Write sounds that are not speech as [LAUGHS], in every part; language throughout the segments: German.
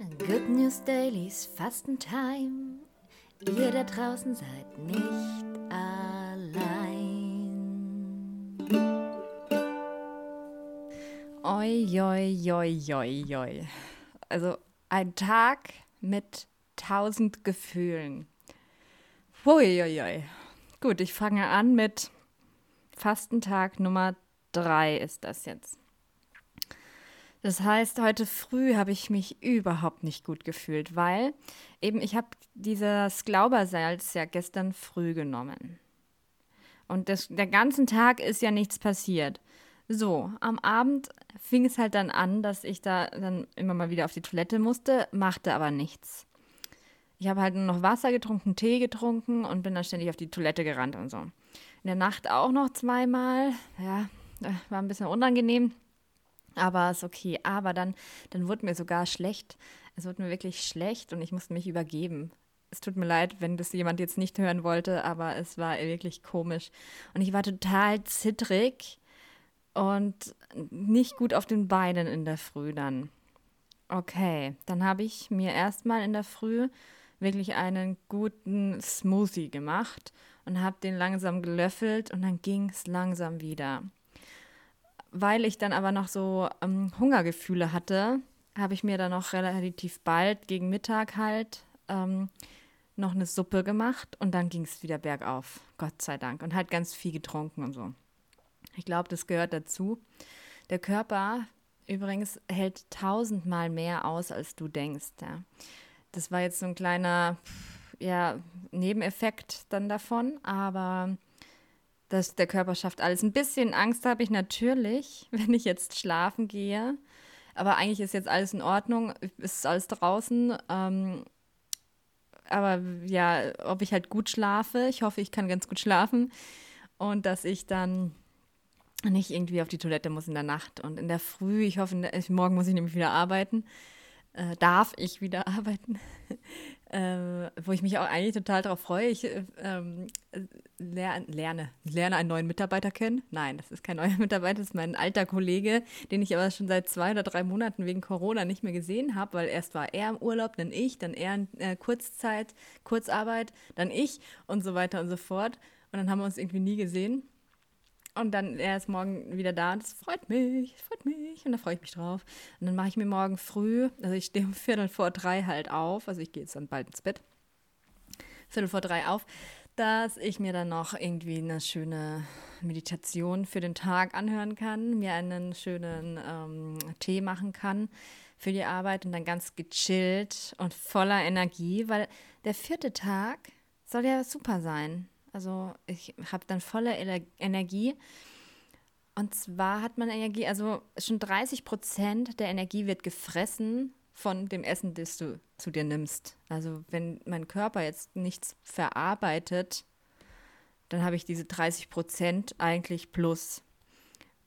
Good News Dailies Fastentime. Ihr da draußen seid nicht allein. Oi, oi, oi, oi, oi. Also ein Tag mit tausend Gefühlen. Hui, ui, ui. Gut, ich fange an mit Fastentag Nummer drei ist das jetzt. Das heißt, heute früh habe ich mich überhaupt nicht gut gefühlt, weil eben ich habe dieses Glaubersalz ja gestern früh genommen. Und das, der ganzen Tag ist ja nichts passiert. So, am Abend fing es halt dann an, dass ich da dann immer mal wieder auf die Toilette musste, machte aber nichts. Ich habe halt nur noch Wasser getrunken, Tee getrunken und bin dann ständig auf die Toilette gerannt und so. In der Nacht auch noch zweimal. Ja, äh, war ein bisschen unangenehm. Aber ist okay. Aber dann, dann wurde mir sogar schlecht. Es wurde mir wirklich schlecht und ich musste mich übergeben. Es tut mir leid, wenn das jemand jetzt nicht hören wollte, aber es war wirklich komisch. Und ich war total zittrig und nicht gut auf den Beinen in der Früh dann. Okay, dann habe ich mir erstmal in der Früh wirklich einen guten Smoothie gemacht und habe den langsam gelöffelt und dann ging es langsam wieder. Weil ich dann aber noch so ähm, Hungergefühle hatte, habe ich mir dann noch relativ bald gegen Mittag halt ähm, noch eine Suppe gemacht und dann ging es wieder bergauf, Gott sei Dank. Und halt ganz viel getrunken und so. Ich glaube, das gehört dazu. Der Körper übrigens hält tausendmal mehr aus, als du denkst. Ja. Das war jetzt so ein kleiner ja, Nebeneffekt dann davon, aber dass der Körper schafft alles. Ein bisschen Angst habe ich natürlich, [LAUGHS] wenn ich jetzt schlafen gehe. Aber eigentlich ist jetzt alles in Ordnung, ist alles draußen. Ähm, aber ja, ob ich halt gut schlafe, ich hoffe, ich kann ganz gut schlafen und dass ich dann nicht irgendwie auf die Toilette muss in der Nacht und in der Früh. Ich hoffe, morgen muss ich nämlich wieder arbeiten äh, darf ich wieder [LAUGHS] arbeiten, äh, wo ich mich auch eigentlich total darauf freue. Ich äh, ler lerne, lerne einen neuen Mitarbeiter kennen. Nein, das ist kein neuer [LAUGHS] Mitarbeiter, das ist mein alter Kollege, den ich aber schon seit zwei oder drei Monaten wegen Corona nicht mehr gesehen habe, weil erst war er im Urlaub, dann ich, dann er in äh, Kurzzeit, Kurzarbeit, dann ich und so weiter und so fort. Und dann haben wir uns irgendwie nie gesehen. Und dann, er ist morgen wieder da und das freut mich, freut mich und da freue ich mich drauf. Und dann mache ich mir morgen früh, also ich stehe um Viertel vor drei halt auf, also ich gehe jetzt dann bald ins Bett, Viertel vor drei auf, dass ich mir dann noch irgendwie eine schöne Meditation für den Tag anhören kann, mir einen schönen ähm, Tee machen kann für die Arbeit und dann ganz gechillt und voller Energie, weil der vierte Tag soll ja super sein. Also ich habe dann volle Energie. Und zwar hat man Energie, also schon 30 Prozent der Energie wird gefressen von dem Essen, das du zu dir nimmst. Also wenn mein Körper jetzt nichts verarbeitet, dann habe ich diese 30 Prozent eigentlich plus.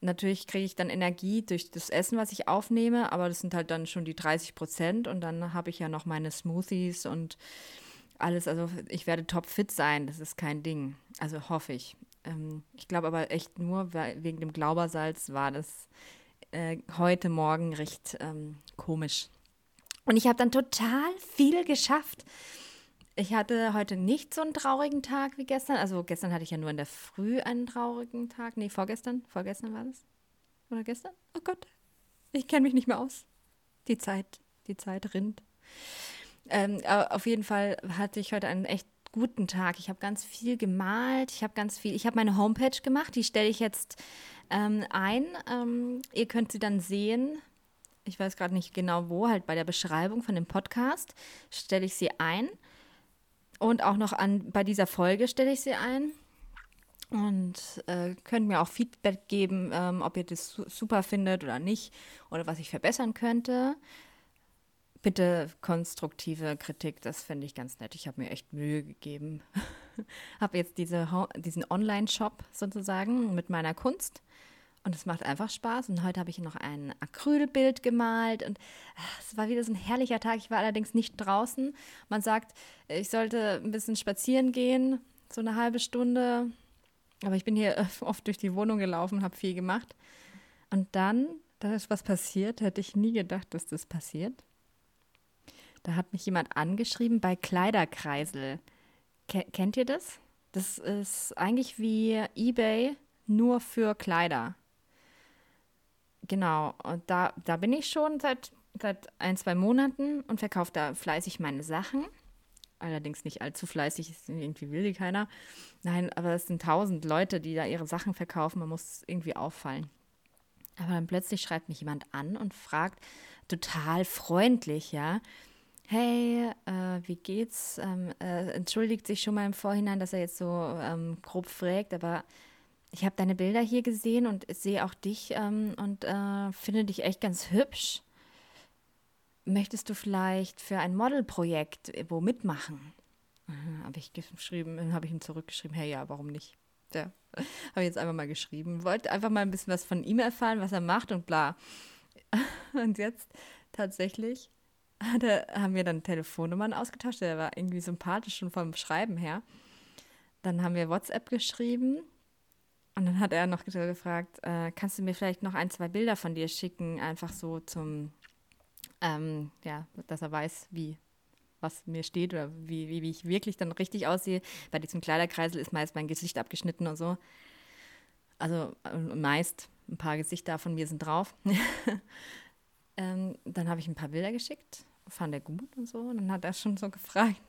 Natürlich kriege ich dann Energie durch das Essen, was ich aufnehme, aber das sind halt dann schon die 30 Prozent und dann habe ich ja noch meine Smoothies und alles, also ich werde topfit sein, das ist kein Ding. Also hoffe ich. Ähm, ich glaube aber echt nur, wegen dem Glaubersalz war das äh, heute Morgen recht ähm, komisch. Und ich habe dann total viel geschafft. Ich hatte heute nicht so einen traurigen Tag wie gestern. Also gestern hatte ich ja nur in der Früh einen traurigen Tag. Nee, vorgestern. Vorgestern war das. Oder gestern? Oh Gott. Ich kenne mich nicht mehr aus. Die Zeit, die Zeit rinnt. Ähm, auf jeden Fall hatte ich heute einen echt guten Tag. Ich habe ganz viel gemalt. Ich habe ganz viel. Ich habe meine Homepage gemacht. Die stelle ich jetzt ähm, ein. Ähm, ihr könnt sie dann sehen. Ich weiß gerade nicht genau wo, halt bei der Beschreibung von dem Podcast stelle ich sie ein. Und auch noch an, bei dieser Folge stelle ich sie ein. Und äh, könnt mir auch Feedback geben, ähm, ob ihr das super findet oder nicht oder was ich verbessern könnte bitte konstruktive Kritik, das fände ich ganz nett. Ich habe mir echt Mühe gegeben. [LAUGHS] habe jetzt diese, diesen Online-Shop sozusagen mit meiner Kunst. Und es macht einfach Spaß. Und heute habe ich noch ein Acrylbild gemalt. Und ach, es war wieder so ein herrlicher Tag. Ich war allerdings nicht draußen. Man sagt, ich sollte ein bisschen spazieren gehen, so eine halbe Stunde. Aber ich bin hier [LAUGHS] oft durch die Wohnung gelaufen, habe viel gemacht. Und dann, da ist was passiert, hätte ich nie gedacht, dass das passiert. Da hat mich jemand angeschrieben bei Kleiderkreisel. Ke kennt ihr das? Das ist eigentlich wie eBay, nur für Kleider. Genau, und da, da bin ich schon seit, seit ein, zwei Monaten und verkaufe da fleißig meine Sachen. Allerdings nicht allzu fleißig, irgendwie will die keiner. Nein, aber es sind tausend Leute, die da ihre Sachen verkaufen. Man muss irgendwie auffallen. Aber dann plötzlich schreibt mich jemand an und fragt total freundlich, ja. Hey, äh, wie geht's? Ähm, äh, entschuldigt sich schon mal im Vorhinein, dass er jetzt so ähm, grob fragt, aber ich habe deine Bilder hier gesehen und sehe auch dich ähm, und äh, finde dich echt ganz hübsch. Möchtest du vielleicht für ein Modelprojekt wo mitmachen? Habe ich geschrieben, habe ich ihm zurückgeschrieben, hey, ja, warum nicht? Ja, [LAUGHS] habe ich jetzt einfach mal geschrieben. Wollte einfach mal ein bisschen was von ihm erfahren, was er macht und bla. [LAUGHS] Und jetzt tatsächlich [LAUGHS] er, haben wir dann Telefonnummern ausgetauscht. Der war irgendwie sympathisch schon vom Schreiben her. Dann haben wir WhatsApp geschrieben. Und dann hat er noch gefragt, äh, kannst du mir vielleicht noch ein, zwei Bilder von dir schicken, einfach so zum, ähm, ja, dass er weiß, wie, was mir steht oder wie, wie, wie ich wirklich dann richtig aussehe. Bei diesem Kleiderkreisel ist meist mein Gesicht abgeschnitten und so. Also äh, meist ein paar Gesichter von mir sind drauf. [LAUGHS] ähm, dann habe ich ein paar Bilder geschickt, fand er gut und so. Und dann hat er schon so gefragt,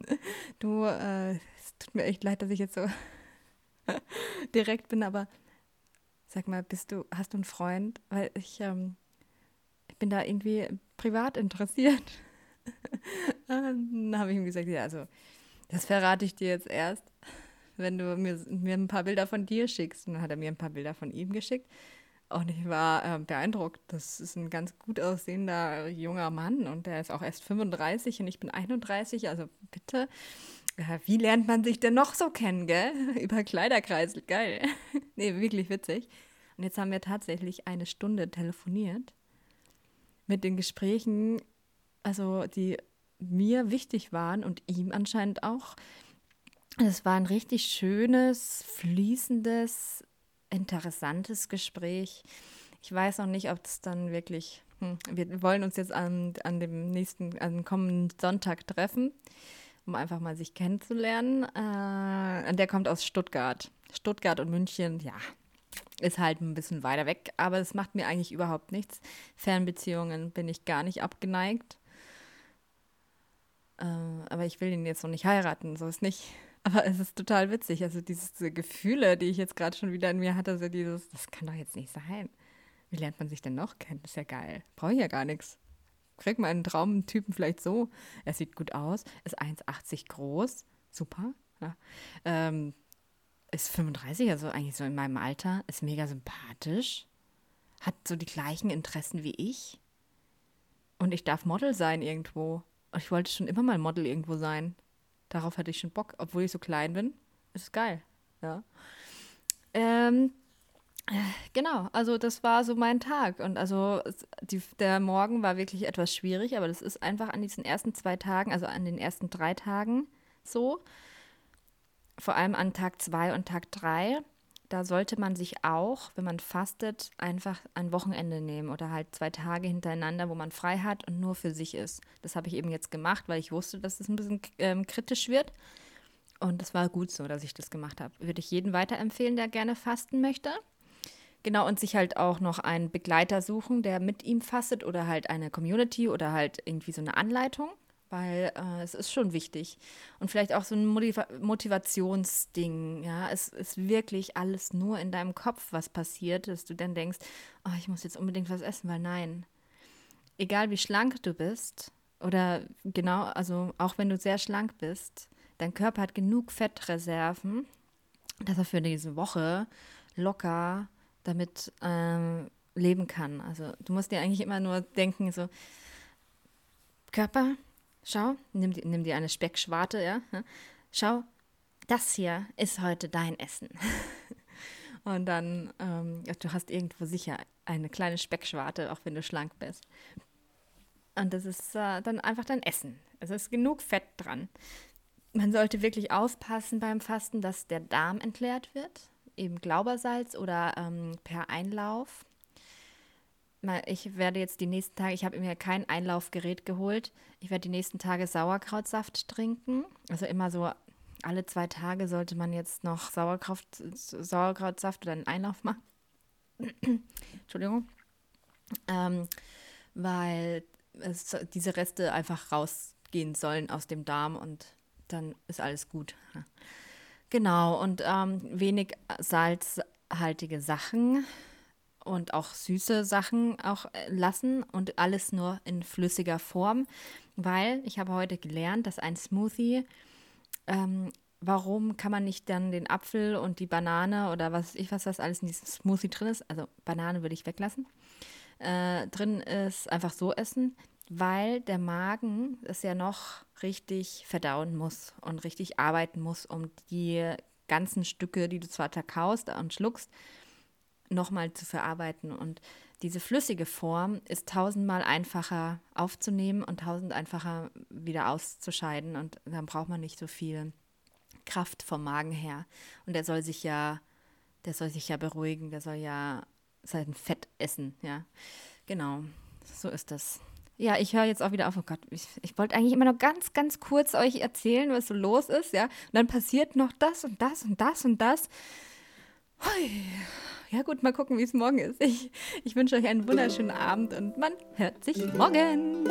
[LAUGHS] du, äh, es tut mir echt leid, dass ich jetzt so [LAUGHS] direkt bin, aber sag mal, bist du, hast du einen Freund? Weil ich, ähm, ich bin da irgendwie privat interessiert. [LAUGHS] dann habe ich ihm gesagt, ja, also das verrate ich dir jetzt erst, wenn du mir, mir ein paar Bilder von dir schickst. Und dann hat er mir ein paar Bilder von ihm geschickt. Und ich war äh, beeindruckt. Das ist ein ganz gut aussehender junger Mann und der ist auch erst 35 und ich bin 31. Also bitte, äh, wie lernt man sich denn noch so kennen, gell? [LAUGHS] Über Kleiderkreisel, geil. [LAUGHS] nee, wirklich witzig. Und jetzt haben wir tatsächlich eine Stunde telefoniert mit den Gesprächen, also die mir wichtig waren und ihm anscheinend auch. Es war ein richtig schönes, fließendes, interessantes Gespräch. Ich weiß noch nicht, ob es dann wirklich. Hm, wir wollen uns jetzt an, an dem nächsten, an dem kommenden Sonntag treffen, um einfach mal sich kennenzulernen. Äh, der kommt aus Stuttgart. Stuttgart und München, ja, ist halt ein bisschen weiter weg, aber es macht mir eigentlich überhaupt nichts. Fernbeziehungen bin ich gar nicht abgeneigt. Äh, aber ich will ihn jetzt noch nicht heiraten, so ist nicht. Aber es ist total witzig. Also diese Gefühle, die ich jetzt gerade schon wieder in mir hatte, so dieses, das kann doch jetzt nicht sein. Wie lernt man sich denn noch kennen? Das ist ja geil. Brauche ich ja gar nichts. Krieg mal einen Traumtypen vielleicht so. Er sieht gut aus, ist 1,80 groß. Super. Ja. Ähm, ist 35, also eigentlich so in meinem Alter. Ist mega sympathisch. Hat so die gleichen Interessen wie ich. Und ich darf Model sein irgendwo. Ich wollte schon immer mal Model irgendwo sein. Darauf hatte ich schon Bock, obwohl ich so klein bin. Ist geil, ja. Ähm, genau, also das war so mein Tag. Und also die, der Morgen war wirklich etwas schwierig, aber das ist einfach an diesen ersten zwei Tagen, also an den ersten drei Tagen so. Vor allem an Tag zwei und Tag drei da sollte man sich auch, wenn man fastet, einfach ein Wochenende nehmen oder halt zwei Tage hintereinander, wo man frei hat und nur für sich ist. Das habe ich eben jetzt gemacht, weil ich wusste, dass es ein bisschen ähm, kritisch wird. Und es war gut so, dass ich das gemacht habe. Würde ich jedem weiterempfehlen, der gerne fasten möchte. Genau, und sich halt auch noch einen Begleiter suchen, der mit ihm fastet oder halt eine Community oder halt irgendwie so eine Anleitung weil äh, es ist schon wichtig. Und vielleicht auch so ein Motiva Motivationsding, ja. Es ist wirklich alles nur in deinem Kopf, was passiert, dass du dann denkst, oh, ich muss jetzt unbedingt was essen, weil nein. Egal wie schlank du bist, oder genau, also auch wenn du sehr schlank bist, dein Körper hat genug Fettreserven, dass er für diese Woche locker damit ähm, leben kann. Also du musst dir eigentlich immer nur denken, so, Körper, Schau, nimm, nimm dir eine Speckschwarte, ja. Schau, das hier ist heute dein Essen. [LAUGHS] Und dann, ähm, du hast irgendwo sicher eine kleine Speckschwarte, auch wenn du schlank bist. Und das ist äh, dann einfach dein Essen. Es ist genug Fett dran. Man sollte wirklich aufpassen beim Fasten, dass der Darm entleert wird, eben Glaubersalz oder ähm, per Einlauf. Ich werde jetzt die nächsten Tage, ich habe mir kein Einlaufgerät geholt. Ich werde die nächsten Tage Sauerkrautsaft trinken. Also immer so alle zwei Tage sollte man jetzt noch Sauerkraut, Sauerkrautsaft oder einen Einlauf machen. [CLEARS THROAT] Entschuldigung. Ähm, weil es, diese Reste einfach rausgehen sollen aus dem Darm und dann ist alles gut. Genau, und ähm, wenig salzhaltige Sachen und auch süße Sachen auch äh, lassen und alles nur in flüssiger Form, weil ich habe heute gelernt, dass ein Smoothie, ähm, warum kann man nicht dann den Apfel und die Banane oder was ich was was alles in diesem Smoothie drin ist, also Banane würde ich weglassen, äh, drin ist, einfach so essen, weil der Magen es ja noch richtig verdauen muss und richtig arbeiten muss, um die ganzen Stücke, die du zwar verkaust und schluckst, nochmal zu verarbeiten. Und diese flüssige Form ist tausendmal einfacher aufzunehmen und tausend einfacher wieder auszuscheiden. Und dann braucht man nicht so viel Kraft vom Magen her. Und der soll sich ja, der soll sich ja beruhigen, der soll ja sein Fett essen, ja. Genau, so ist das. Ja, ich höre jetzt auch wieder auf. Oh Gott, ich, ich wollte eigentlich immer noch ganz, ganz kurz euch erzählen, was so los ist, ja. Und dann passiert noch das und das und das und das. Hui. Ja gut, mal gucken, wie es morgen ist. Ich, ich wünsche euch einen wunderschönen Abend und man hört sich morgen.